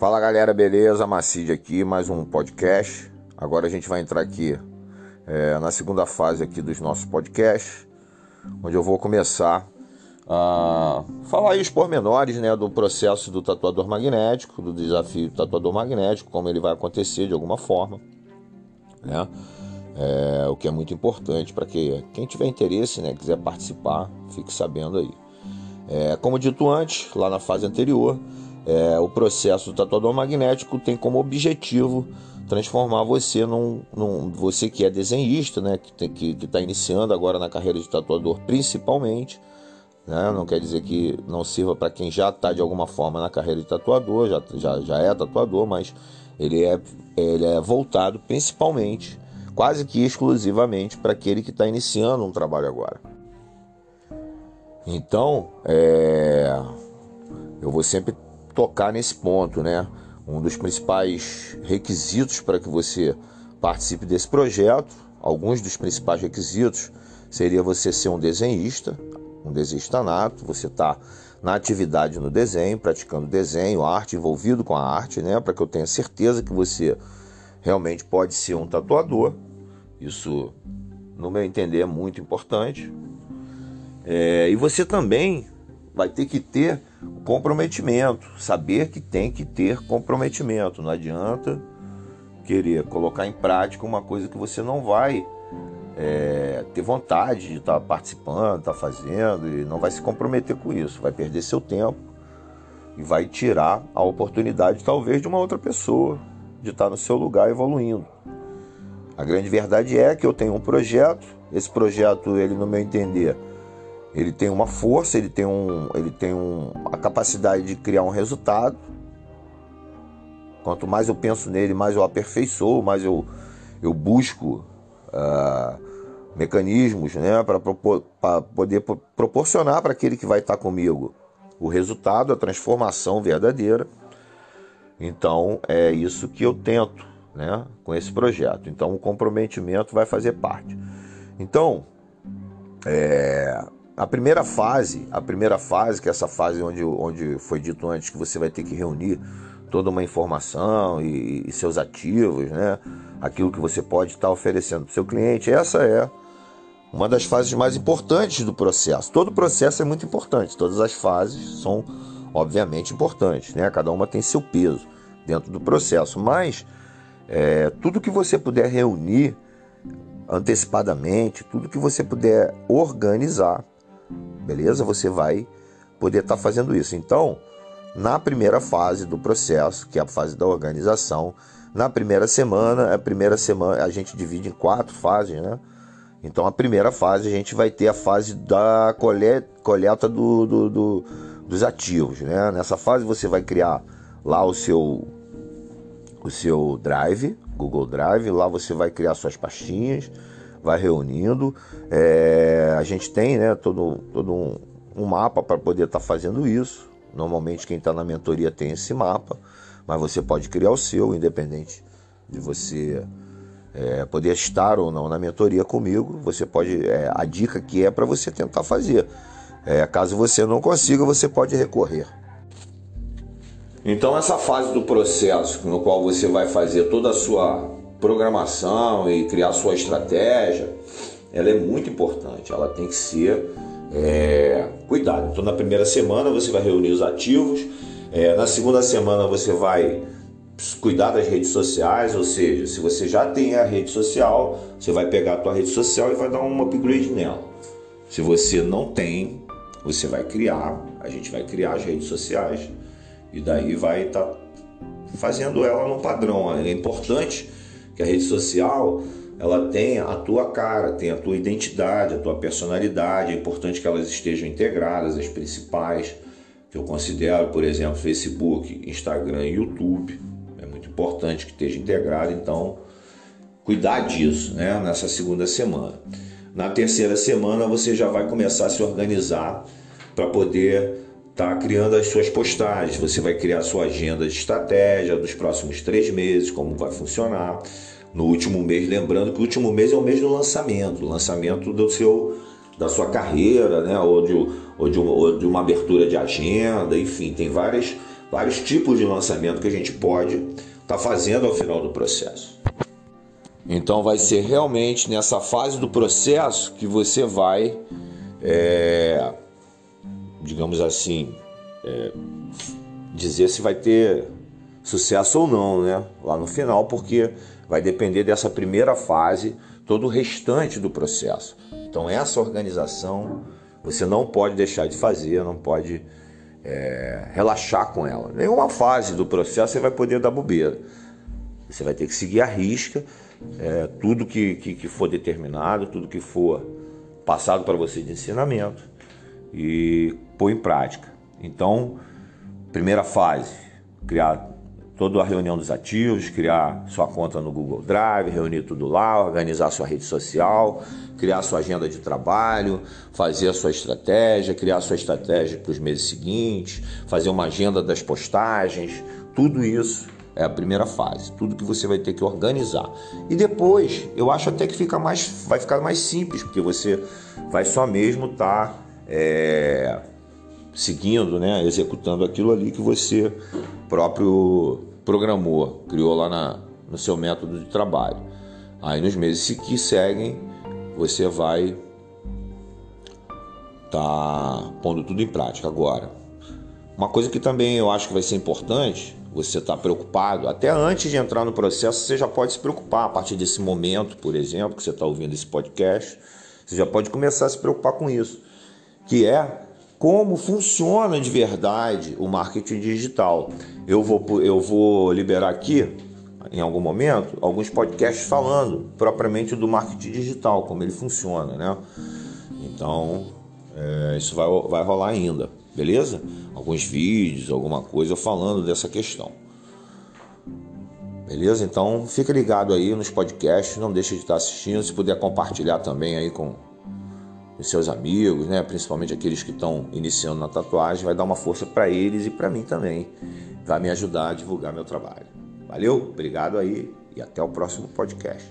Fala galera, beleza? Macide aqui, mais um podcast. Agora a gente vai entrar aqui é, na segunda fase aqui dos nossos podcasts, onde eu vou começar a falar aí os pormenores né, do processo do tatuador magnético, do desafio do tatuador magnético, como ele vai acontecer de alguma forma, né? É, o que é muito importante para que quem tiver interesse, né, quiser participar, fique sabendo aí. É, como dito antes, lá na fase anterior, é, o processo do tatuador magnético tem como objetivo transformar você num, num você que é desenhista, né, que está iniciando agora na carreira de tatuador principalmente, né, não quer dizer que não sirva para quem já está de alguma forma na carreira de tatuador, já, já, já é tatuador, mas ele é, ele é voltado principalmente, quase que exclusivamente para aquele que está iniciando um trabalho agora. Então, é, eu vou sempre tocar nesse ponto, né? Um dos principais requisitos para que você participe desse projeto, alguns dos principais requisitos seria você ser um desenhista, um desenhista nato, você está na atividade no desenho, praticando desenho, arte, envolvido com a arte, né? Para que eu tenha certeza que você realmente pode ser um tatuador. Isso, no meu entender, é muito importante. É, e você também vai ter que ter comprometimento, saber que tem que ter comprometimento. Não adianta querer colocar em prática uma coisa que você não vai é, ter vontade de estar tá participando, estar tá fazendo e não vai se comprometer com isso, vai perder seu tempo e vai tirar a oportunidade talvez de uma outra pessoa de estar tá no seu lugar evoluindo. A grande verdade é que eu tenho um projeto, esse projeto, ele no meu entender, ele tem uma força, ele tem, um, ele tem um, a capacidade de criar um resultado. Quanto mais eu penso nele, mais eu aperfeiçoo, mais eu, eu busco uh, mecanismos né, para poder proporcionar para aquele que vai estar comigo o resultado, a transformação verdadeira. Então é isso que eu tento né, com esse projeto. Então o comprometimento vai fazer parte. Então, é, a primeira fase, a primeira fase, que é essa fase onde, onde foi dito antes que você vai ter que reunir toda uma informação e, e seus ativos, né? aquilo que você pode estar oferecendo para o seu cliente, essa é uma das fases mais importantes do processo. Todo processo é muito importante, todas as fases são obviamente importantes, né? cada uma tem seu peso dentro do processo, mas é, tudo que você puder reunir antecipadamente, tudo que você puder organizar, beleza? Você vai poder estar tá fazendo isso. Então, na primeira fase do processo, que é a fase da organização, na primeira semana, a primeira semana a gente divide em quatro fases, né? Então, a primeira fase a gente vai ter a fase da coleta do, do, do, dos ativos, né? Nessa fase você vai criar lá o seu o seu Drive, Google Drive, lá você vai criar suas pastinhas, vai reunindo. É, a gente tem né, todo, todo um, um mapa para poder estar tá fazendo isso. Normalmente quem está na mentoria tem esse mapa, mas você pode criar o seu, independente de você é, poder estar ou não na mentoria comigo. Você pode, é, a dica que é para você tentar fazer. É, caso você não consiga, você pode recorrer. Então essa fase do processo no qual você vai fazer toda a sua programação e criar sua estratégia, ela é muito importante. Ela tem que ser é, cuidada. Então, na primeira semana você vai reunir os ativos, é, na segunda semana você vai cuidar das redes sociais, ou seja, se você já tem a rede social, você vai pegar a tua rede social e vai dar um upgrade nela. Se você não tem, você vai criar, a gente vai criar as redes sociais e daí vai estar tá fazendo ela no padrão. É importante que a rede social ela tem a tua cara, tem a tua identidade, a tua personalidade. É importante que elas estejam integradas, as principais, que eu considero, por exemplo, Facebook, Instagram e YouTube. É muito importante que esteja integrado, então cuidar disso, né? Nessa segunda semana. Na terceira semana você já vai começar a se organizar para poder estar tá criando as suas postagens. Você vai criar sua agenda de estratégia dos próximos três meses, como vai funcionar no último mês, lembrando que o último mês é o mês do lançamento, lançamento do seu da sua carreira, né? ou, de, ou, de uma, ou de uma abertura de agenda, enfim, tem várias, vários tipos de lançamento que a gente pode estar tá fazendo ao final do processo. Então vai ser realmente nessa fase do processo que você vai, é, digamos assim, é, dizer se vai ter sucesso ou não, né? Lá no final, porque vai depender dessa primeira fase, todo o restante do processo. Então essa organização você não pode deixar de fazer, não pode é, relaxar com ela. Nenhuma fase do processo você vai poder dar bobeira. Você vai ter que seguir a risca, é, tudo que, que, que for determinado, tudo que for passado para você de ensinamento e pôr em prática. Então, primeira fase, criar toda a reunião dos ativos, criar sua conta no Google Drive, reunir tudo lá, organizar sua rede social, criar sua agenda de trabalho, fazer a sua estratégia, criar sua estratégia para os meses seguintes, fazer uma agenda das postagens, tudo isso é a primeira fase, tudo que você vai ter que organizar. E depois, eu acho até que fica mais, vai ficar mais simples, porque você vai só mesmo estar tá, é, seguindo, né, executando aquilo ali que você próprio programou, criou lá na, no seu método de trabalho. Aí nos meses que seguem, você vai tá pondo tudo em prática agora. Uma coisa que também eu acho que vai ser importante, você está preocupado, até antes de entrar no processo, você já pode se preocupar a partir desse momento, por exemplo, que você está ouvindo esse podcast, você já pode começar a se preocupar com isso, que é como funciona de verdade o marketing digital. Eu vou, eu vou liberar aqui, em algum momento, alguns podcasts falando propriamente do marketing digital, como ele funciona, né? Então, é, isso vai, vai rolar ainda, beleza? Alguns vídeos, alguma coisa falando dessa questão. Beleza? Então, fica ligado aí nos podcasts, não deixe de estar assistindo, se puder compartilhar também aí com os seus amigos, né? principalmente aqueles que estão iniciando na tatuagem, vai dar uma força para eles e para mim também. Vai me ajudar a divulgar meu trabalho. Valeu, obrigado aí e até o próximo podcast.